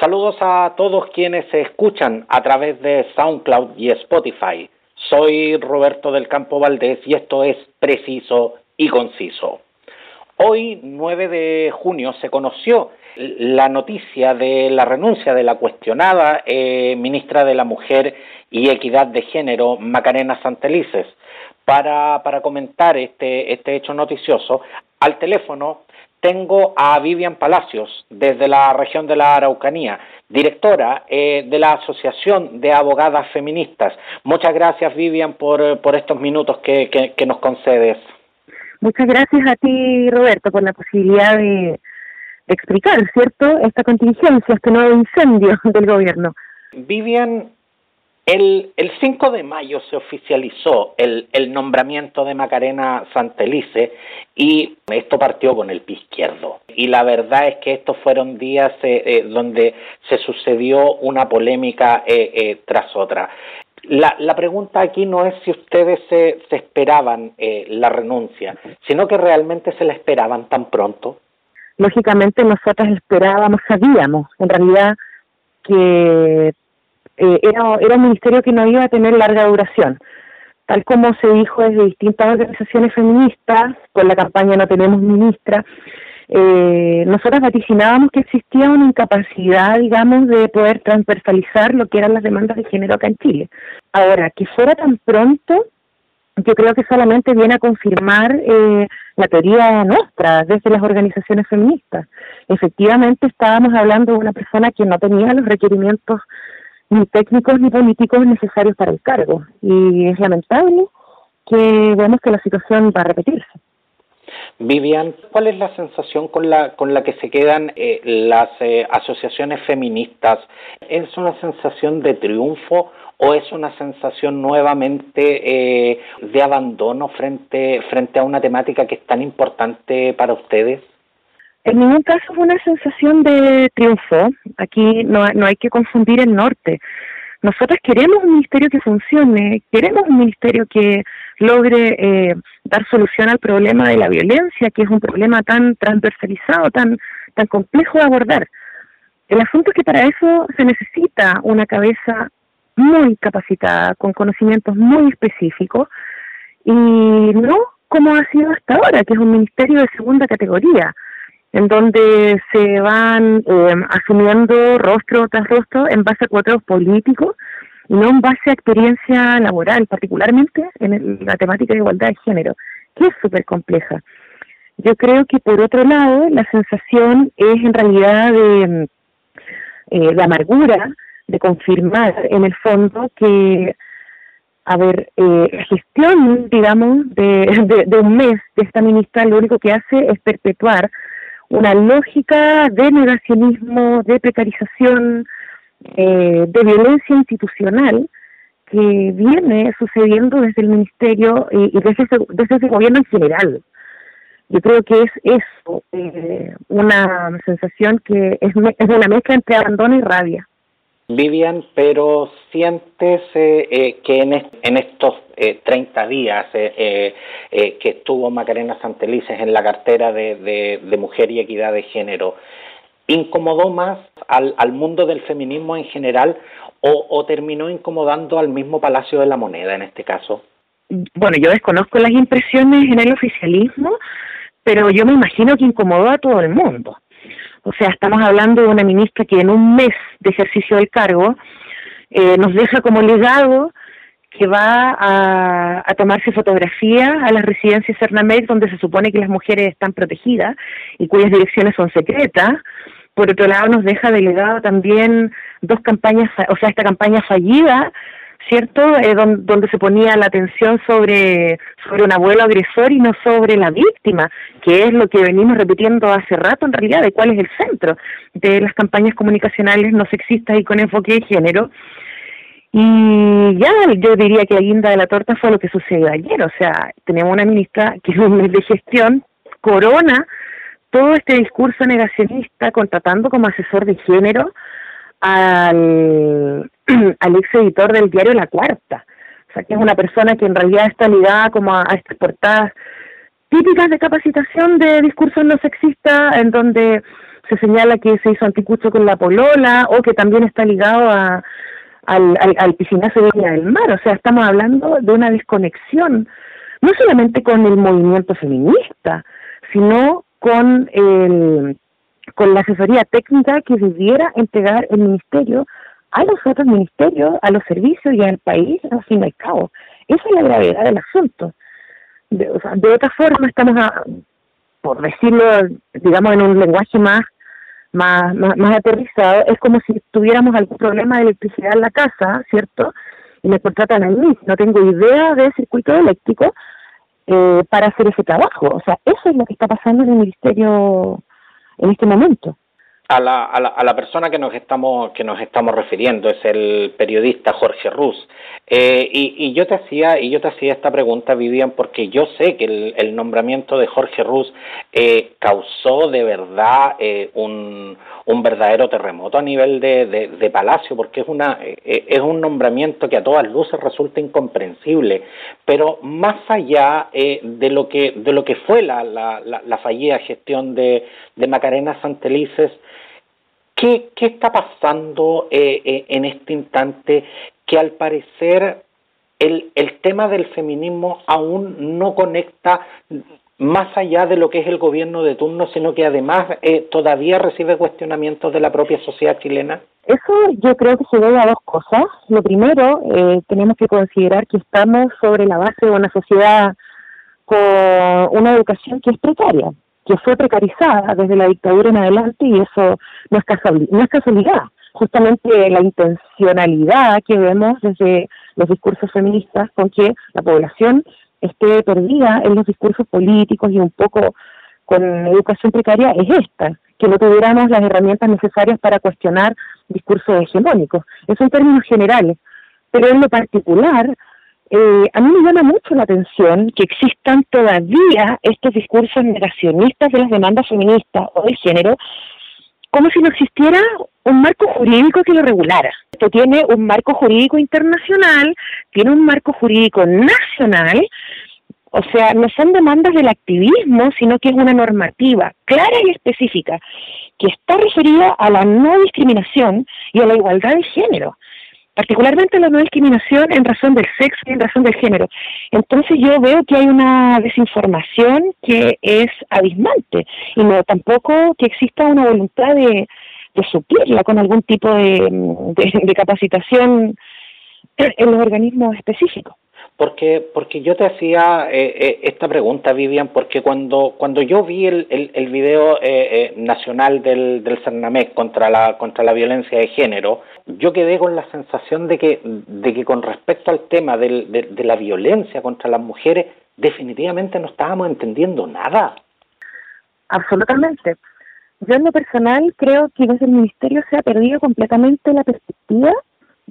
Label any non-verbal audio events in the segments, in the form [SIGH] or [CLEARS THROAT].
Saludos a todos quienes se escuchan a través de SoundCloud y Spotify. Soy Roberto del Campo Valdés y esto es Preciso y Conciso. Hoy, 9 de junio, se conoció la noticia de la renuncia de la cuestionada eh, ministra de la Mujer y Equidad de Género, Macarena Santelices. Para, para comentar este, este hecho noticioso, al teléfono tengo a Vivian Palacios, desde la región de la Araucanía, directora eh, de la Asociación de Abogadas Feministas. Muchas gracias, Vivian, por, por estos minutos que, que, nos concedes. Muchas gracias a ti, Roberto, por la posibilidad de, explicar, ¿cierto?, esta contingencia, este nuevo incendio [LAUGHS] del gobierno. Vivian, el, el 5 de mayo se oficializó el, el nombramiento de Macarena Santelice y esto partió con el pie izquierdo. Y la verdad es que estos fueron días eh, eh, donde se sucedió una polémica eh, tras otra. La, la, pregunta aquí no es si ustedes se, se esperaban la renuncia, sino que realmente se la esperaban tan pronto. Lógicamente nosotros esperábamos, sabíamos en realidad que eh, era, era un ministerio que no iba a tener larga duración. Tal como se dijo desde distintas organizaciones feministas, con la campaña No Tenemos Ministra, eh, nosotros vaticinábamos que existía una incapacidad, digamos, de poder transversalizar lo que eran las demandas de género acá en Chile. Ahora, que fuera tan pronto, yo creo que solamente viene a confirmar eh, la teoría nuestra desde las organizaciones feministas. Efectivamente, estábamos hablando de una persona que no tenía los requerimientos ni técnicos ni políticos necesarios para el cargo. Y es lamentable que vemos que la situación va a repetirse. Vivian, ¿cuál es la sensación con la, con la que se quedan eh, las eh, asociaciones feministas? ¿Es una sensación de triunfo o es una sensación nuevamente eh, de abandono frente, frente a una temática que es tan importante para ustedes? En ningún caso es una sensación de triunfo. Aquí no, no hay que confundir el norte. Nosotros queremos un ministerio que funcione, queremos un ministerio que logre eh, dar solución al problema de la violencia, que es un problema tan transversalizado, tan, tan complejo de abordar. El asunto es que para eso se necesita una cabeza muy capacitada, con conocimientos muy específicos, y no como ha sido hasta ahora, que es un ministerio de segunda categoría en donde se van eh, asumiendo rostro tras rostro en base a cuadros políticos y no en base a experiencia laboral, particularmente en la temática de igualdad de género, que es súper compleja. Yo creo que por otro lado la sensación es en realidad de, eh, amargura, de confirmar en el fondo que, a ver, eh, gestión, digamos, de, de un mes de esta ministra lo único que hace es perpetuar una lógica de negacionismo, de precarización, eh, de violencia institucional que viene sucediendo desde el ministerio y, desde, ese, desde ese gobierno en general. Yo creo que es eso, eh, una sensación que es, es una mezcla entre abandono y rabia. Vivian, pero sientes eh, que en, en estos eh, 30 días eh, eh, que estuvo Macarena Santelices en la cartera de, de, Mujer y Equidad de Género, ¿incomodó más al, al mundo del feminismo en general o, terminó incomodando al mismo Palacio de la Moneda en este caso? Bueno, yo desconozco las impresiones en el oficialismo, pero yo me imagino que incomodó a todo el mundo. O sea, estamos hablando de una ministra que en un mes de ejercicio del cargo eh, nos deja como legado que va a, a tomarse fotografía a las residencias Cernamex donde se supone que las mujeres están protegidas y cuyas direcciones son secretas. Por otro lado, nos deja delegado también dos campañas, o sea, esta campaña fallida ¿cierto? Eh, donde, se ponía la atención sobre, sobre un abuelo agresor y no sobre la víctima, que es lo que venimos repitiendo hace rato en realidad, de cuál es el centro de las campañas comunicacionales no sexistas y con enfoque de género. Y ya yo diría que la guinda de la torta fue lo que sucedió ayer, o sea, tenemos una ministra que es un mes de gestión, corona todo este discurso negacionista contratando como asesor de género al, [CLEARS THROAT] al ex editor del diario La Cuarta. O sea, que es una persona que en realidad está ligada como a, estas portadas típicas de capacitación de discurso no sexista, en donde se señala que se hizo anticucho con la polola o que también está ligado a, al, al, al piscinazo de Viña del Mar. O sea, estamos hablando de una desconexión, no solamente con el movimiento feminista, sino con el con la asesoría técnica que debiera entregar el ministerio a los otros ministerios, a los servicios y al país, al fin y al cabo. Esa es la gravedad del asunto. De, o sea, de otra forma, estamos, a, por decirlo, digamos, en un lenguaje más, más, más, más aterrizado, es como si tuviéramos algún problema de electricidad en la casa, ¿cierto? Y me contratan a mí, no tengo idea de circuito eléctrico eh, para hacer ese trabajo. O sea, eso es lo que está pasando en el ministerio en este momento a la, a la, a la persona que nos estamos que nos estamos refiriendo es el periodista Jorge Ruz. Eh, y, y, yo te hacía y yo te hacía esta pregunta Vivian porque yo sé que el, nombramiento de Jorge Ruz eh, causó de verdad eh, un, un verdadero terremoto a nivel de, de, Palacio porque es una es un nombramiento que a todas luces resulta incomprensible. Pero más allá de lo que de lo que fue la, la, la, la fallida gestión de, de Macarena Santelices ¿Qué, está pasando eh, eh, en este instante que al parecer el, el tema del feminismo aún no conecta más allá de lo que es el gobierno de turno, sino que además eh, todavía recibe cuestionamientos de la propia sociedad chilena? Eso yo creo que se debe a dos cosas. Lo primero, eh, tenemos que considerar que estamos sobre la base de una sociedad con una educación que es precaria que fue precarizada desde la dictadura en adelante y eso no es, casualidad, no es casualidad. Justamente la intencionalidad que vemos desde los discursos feministas con que la población esté perdida en los discursos políticos y un poco con educación precaria es esta, que no tuviéramos las herramientas necesarias para cuestionar discursos hegemónicos. Eso en términos generales. Pero en lo particular, eh, a mí me llama mucho la atención que existan todavía estos discursos negacionistas de las demandas feministas o de género, como si no existiera un marco jurídico que lo regulara. Esto tiene un marco jurídico internacional, tiene un marco jurídico nacional, o sea, no son demandas del activismo, sino que es una normativa clara y específica que está referida a la no discriminación y a la igualdad de género particularmente la no discriminación en razón del sexo y en razón del género. Entonces yo veo que hay una desinformación que es abismante y no tampoco que exista una voluntad de, de suplirla con algún tipo de, de, de capacitación en los organismos específicos porque porque yo te hacía eh, eh, esta pregunta Vivian porque cuando cuando yo vi el el, video eh, eh, nacional del del Cernamec contra la contra la violencia de género yo quedé con la sensación de que de que con respecto al tema del, de, de la violencia contra las mujeres definitivamente no estábamos entendiendo nada. Absolutamente. Yo en lo personal creo que desde el ministerio se ha perdido completamente la perspectiva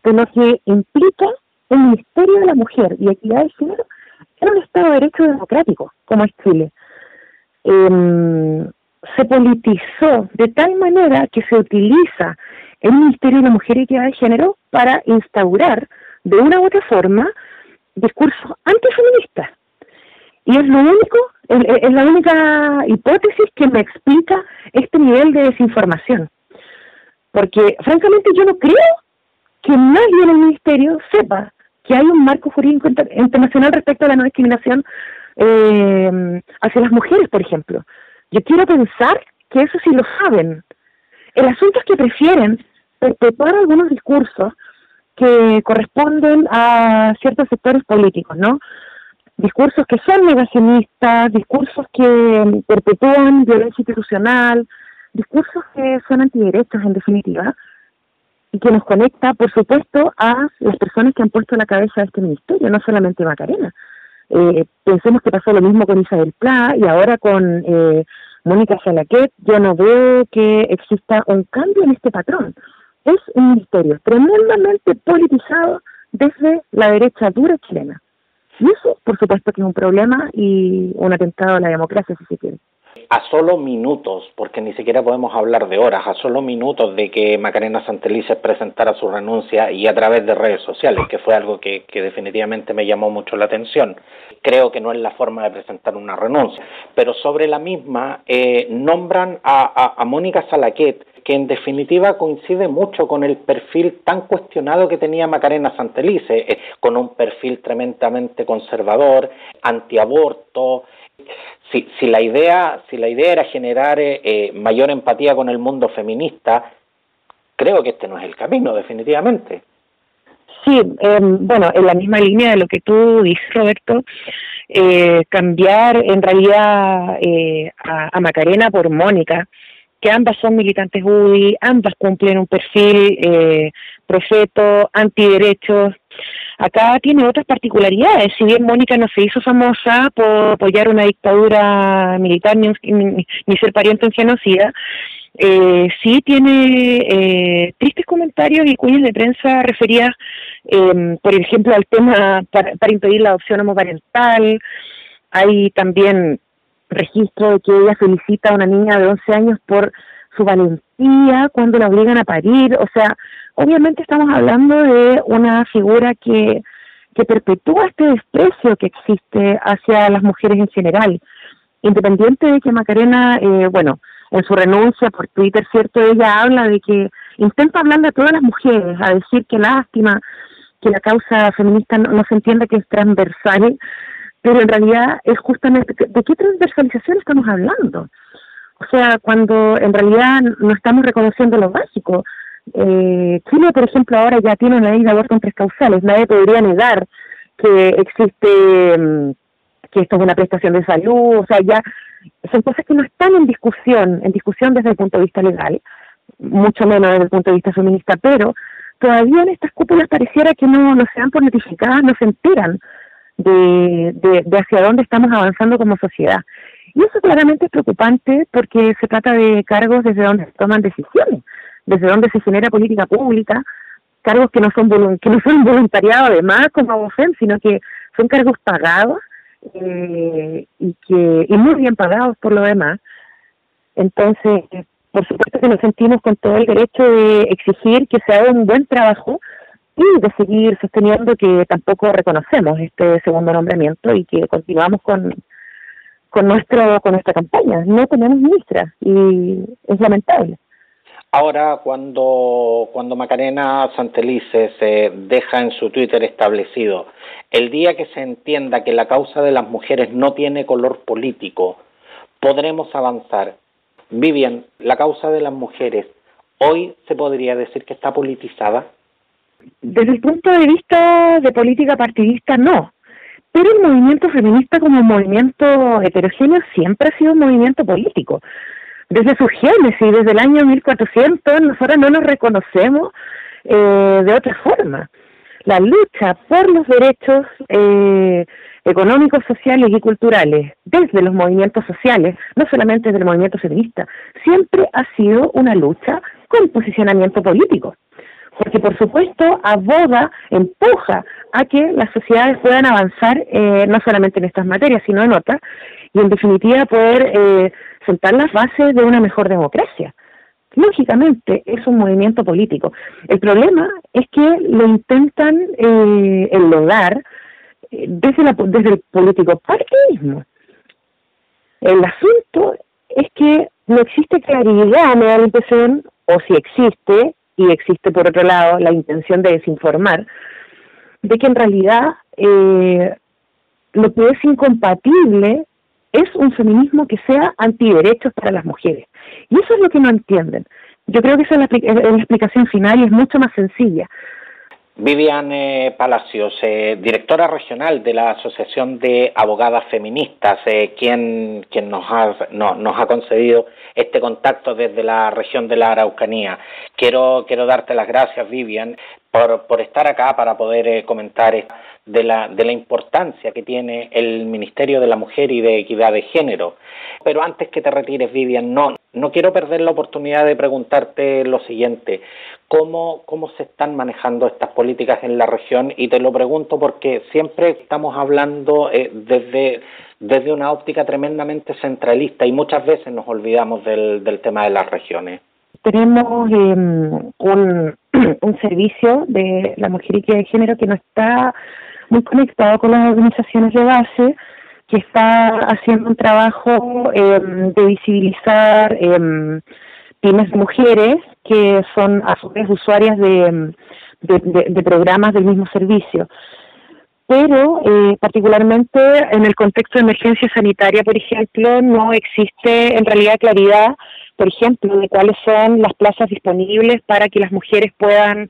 de lo que implica el Ministerio de la Mujer y Equidad de Género era un Estado de Derecho democrático, como es Chile. Eh, se politizó de tal manera que se utiliza el Ministerio de la Mujer y Equidad de Género para instaurar, de una u otra forma, discursos antifeministas. Y es lo único, es, la única hipótesis que me explica este nivel de desinformación. Porque, francamente, yo no creo que nadie en el ministerio sepa que hay un marco jurídico internacional respecto a la no discriminación eh, hacia las mujeres, por ejemplo. Yo quiero pensar que eso sí lo saben. El asunto es que prefieren perpetuar algunos discursos que corresponden a ciertos sectores políticos, ¿no? Discursos que son negacionistas, discursos que perpetúan violencia institucional, discursos que son antiderechos en definitiva, y que nos conecta, por supuesto, a las personas que han puesto la cabeza de este ministerio, no solamente Macarena. Eh, pensemos que pasó lo mismo con Isabel Pla y ahora con eh, Mónica Salaquet. Yo no veo que exista un cambio en este patrón. Es un ministerio tremendamente politizado desde la derecha dura chilena. Y eso, por supuesto, que es un problema y un atentado a la democracia, si se quiere a solo minutos, porque ni siquiera podemos hablar de horas, a solo minutos de que Macarena Santelices presentara su renuncia y a través de redes sociales, que fue algo que, definitivamente me llamó mucho la atención. Creo que no es la forma de presentar una renuncia, pero sobre la misma eh, nombran a, a Mónica Salaquet, que en definitiva coincide mucho con el perfil tan cuestionado que tenía Macarena Santelice, eh, con un perfil tremendamente conservador, antiaborto. Si, si, la idea, si la idea era generar eh, eh, mayor empatía con el mundo feminista, creo que este no es el camino, definitivamente. Sí, em, bueno, en la misma línea de lo que tú dices, Roberto, cambiar en realidad a, a, Macarena por Mónica, que ambas son militantes UDI, ambas cumplen un perfil eh, profeto, antiderechos. Acá tiene otras particularidades. Si bien Mónica no se hizo famosa por apoyar una dictadura militar ni, ser pariente en genocida, eh, sí tiene eh, tristes comentarios y cuñas de prensa referidas, eh, por ejemplo, al tema para, para impedir la adopción homoparental. Hay también registro de que ella felicita a una niña de 11 años por su valentía cuando la obligan a parir. O sea, obviamente estamos hablando de una figura que, que perpetúa este desprecio que existe hacia las mujeres en general. Independiente de que Macarena, eh, bueno, en su renuncia por Twitter, ¿cierto? Ella habla de que intenta hablar a todas las mujeres, a decir que lástima que la causa feminista no, no se entienda que es transversal pero en realidad es justamente de qué transversalización estamos hablando. O sea, cuando en realidad no estamos reconociendo lo básico. Eh, Chile, por ejemplo, ahora ya tiene una ley de aborto en tres causales. Nadie podría negar que existe, mm, que esto es una prestación de salud. O sea, ya son cosas que no están en discusión, en discusión desde el punto de vista legal, mucho menos desde el punto de vista feminista, pero todavía en estas cúpulas pareciera que no, no se dan por notificadas, no se enteran de, de, hacia dónde estamos avanzando como sociedad. Y eso claramente es preocupante porque se trata de cargos desde donde se toman decisiones, desde donde se genera política pública, cargos que no son que no son [LAUGHS] voluntariado además como ABOFEM, sino que son cargos pagados eh, y que y muy bien pagados por lo demás. Entonces, por supuesto que nos sentimos con todo el derecho de exigir que se haga un buen trabajo y de seguir sosteniendo que tampoco reconocemos este segundo nombramiento y que continuamos con con nuestro con nuestra campaña. No tenemos ministra y es lamentable. Ahora, cuando, cuando Macarena Santelice se deja en su Twitter establecido, el día que se entienda que la causa de las mujeres no tiene color político, podremos avanzar. Vivian, la causa de las mujeres, hoy se podría decir que está politizada. Desde el punto de vista de política partidista, no. Pero el movimiento feminista como movimiento heterogéneo siempre ha sido un movimiento político. Desde su génesis, desde el año 1400, nosotros no nos reconocemos eh, de otra forma. La lucha por los derechos eh, económicos, sociales y culturales desde los movimientos sociales, no solamente desde el movimiento feminista, siempre ha sido una lucha con posicionamiento político porque por supuesto aboga, empuja a que las sociedades puedan avanzar eh, no solamente en estas materias, sino en otras, y en definitiva poder eh, sentar las bases de una mejor democracia. Lógicamente es un movimiento político. El problema es que lo intentan eh, enlodar eh, desde, la, desde el político partidismo. El asunto es que no existe claridad, me da la o si existe, y existe por otro lado la intención de desinformar, de que en realidad eh, lo que es incompatible es un feminismo que sea antiderechos para las mujeres. Y eso es lo que no entienden. Yo creo que esa es la, explicación final y es mucho más sencilla. Vivian Palacios, eh, directora regional de la Asociación de Abogadas Feministas, eh, quien, quien nos, ha, nos ha concedido este contacto desde la región de la Araucanía. Quiero, quiero darte las gracias, Vivian, por, estar acá para poder eh, comentar de la, de la importancia que tiene el Ministerio de la Mujer y de Equidad de Género. Pero antes que te retires, Vivian, no, no quiero perder la oportunidad de preguntarte lo siguiente. ¿Cómo, ¿Cómo se están manejando estas políticas en la región? Y te lo pregunto porque siempre estamos hablando eh, desde, desde una óptica tremendamente centralista y muchas veces nos olvidamos del, del tema de las regiones. Tenemos em, un, [CLEARS THROAT] un servicio de la mujer y de género que no está muy conectado con las organizaciones de base, que está haciendo un trabajo em, de visibilizar eh, pymes de mujeres que son a su vez usuarias de, de, programas del mismo servicio. Pero eh, particularmente en el contexto de emergencia sanitaria, por ejemplo, no existe en realidad claridad, por ejemplo, de cuáles son las plazas disponibles para que las mujeres puedan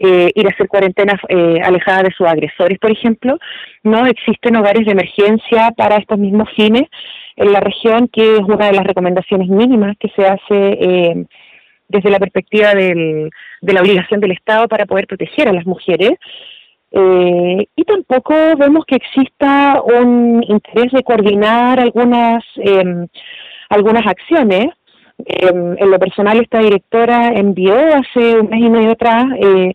eh, ir a hacer cuarentena eh, alejada de sus agresores, por ejemplo. No existen hogares de emergencia para estos mismos fines en la región, que es una de las recomendaciones mínimas que se hace eh, desde la perspectiva del, de la obligación del Estado para poder proteger a las mujeres. Eh, y tampoco vemos que exista un interés de coordinar algunas em, algunas acciones Em, en lo personal, esta directora envió hace un mes y medio atrás eh,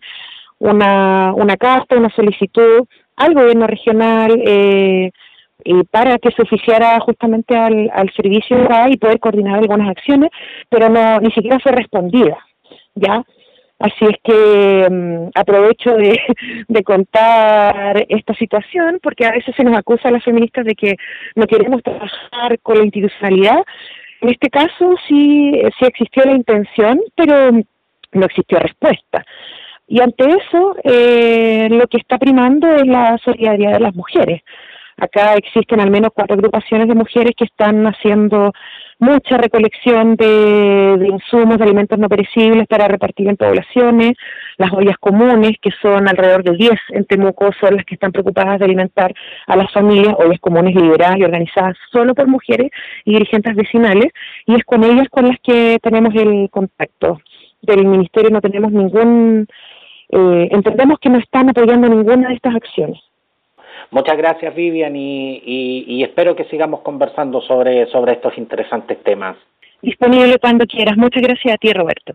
una, una carta, una solicitud al gobierno regional eh, para que se oficiara justamente al, al servicio y poder coordinar algunas acciones, pero no ni siquiera fue respondida, ¿ya? Así es que em, aprovecho de, [LAUGHS] de, contar esta situación porque a veces se nos acusa a las feministas de que no queremos trabajar con la institucionalidad, en este caso sí, sí existió la intención, pero no existió respuesta. Y ante eso, eh, lo que está primando es la solidaridad de las mujeres. Acá existen al menos cuatro agrupaciones de mujeres que están haciendo mucha recolección de, insumos, de alimentos no perecibles para repartir en poblaciones, las ollas comunes, que son alrededor de 10 en Temuco, son las que están preocupadas de alimentar a las familias, ollas comunes liberadas y organizadas solo por mujeres y dirigentes vecinales, y es con ellas con las que tenemos el contacto. Del Ministerio no tenemos ningún, eh, entendemos que no están apoyando ninguna de estas acciones. Muchas gracias Vivian y, espero que sigamos conversando sobre, sobre estos interesantes temas. Disponible cuando quieras. Muchas gracias a ti Roberto.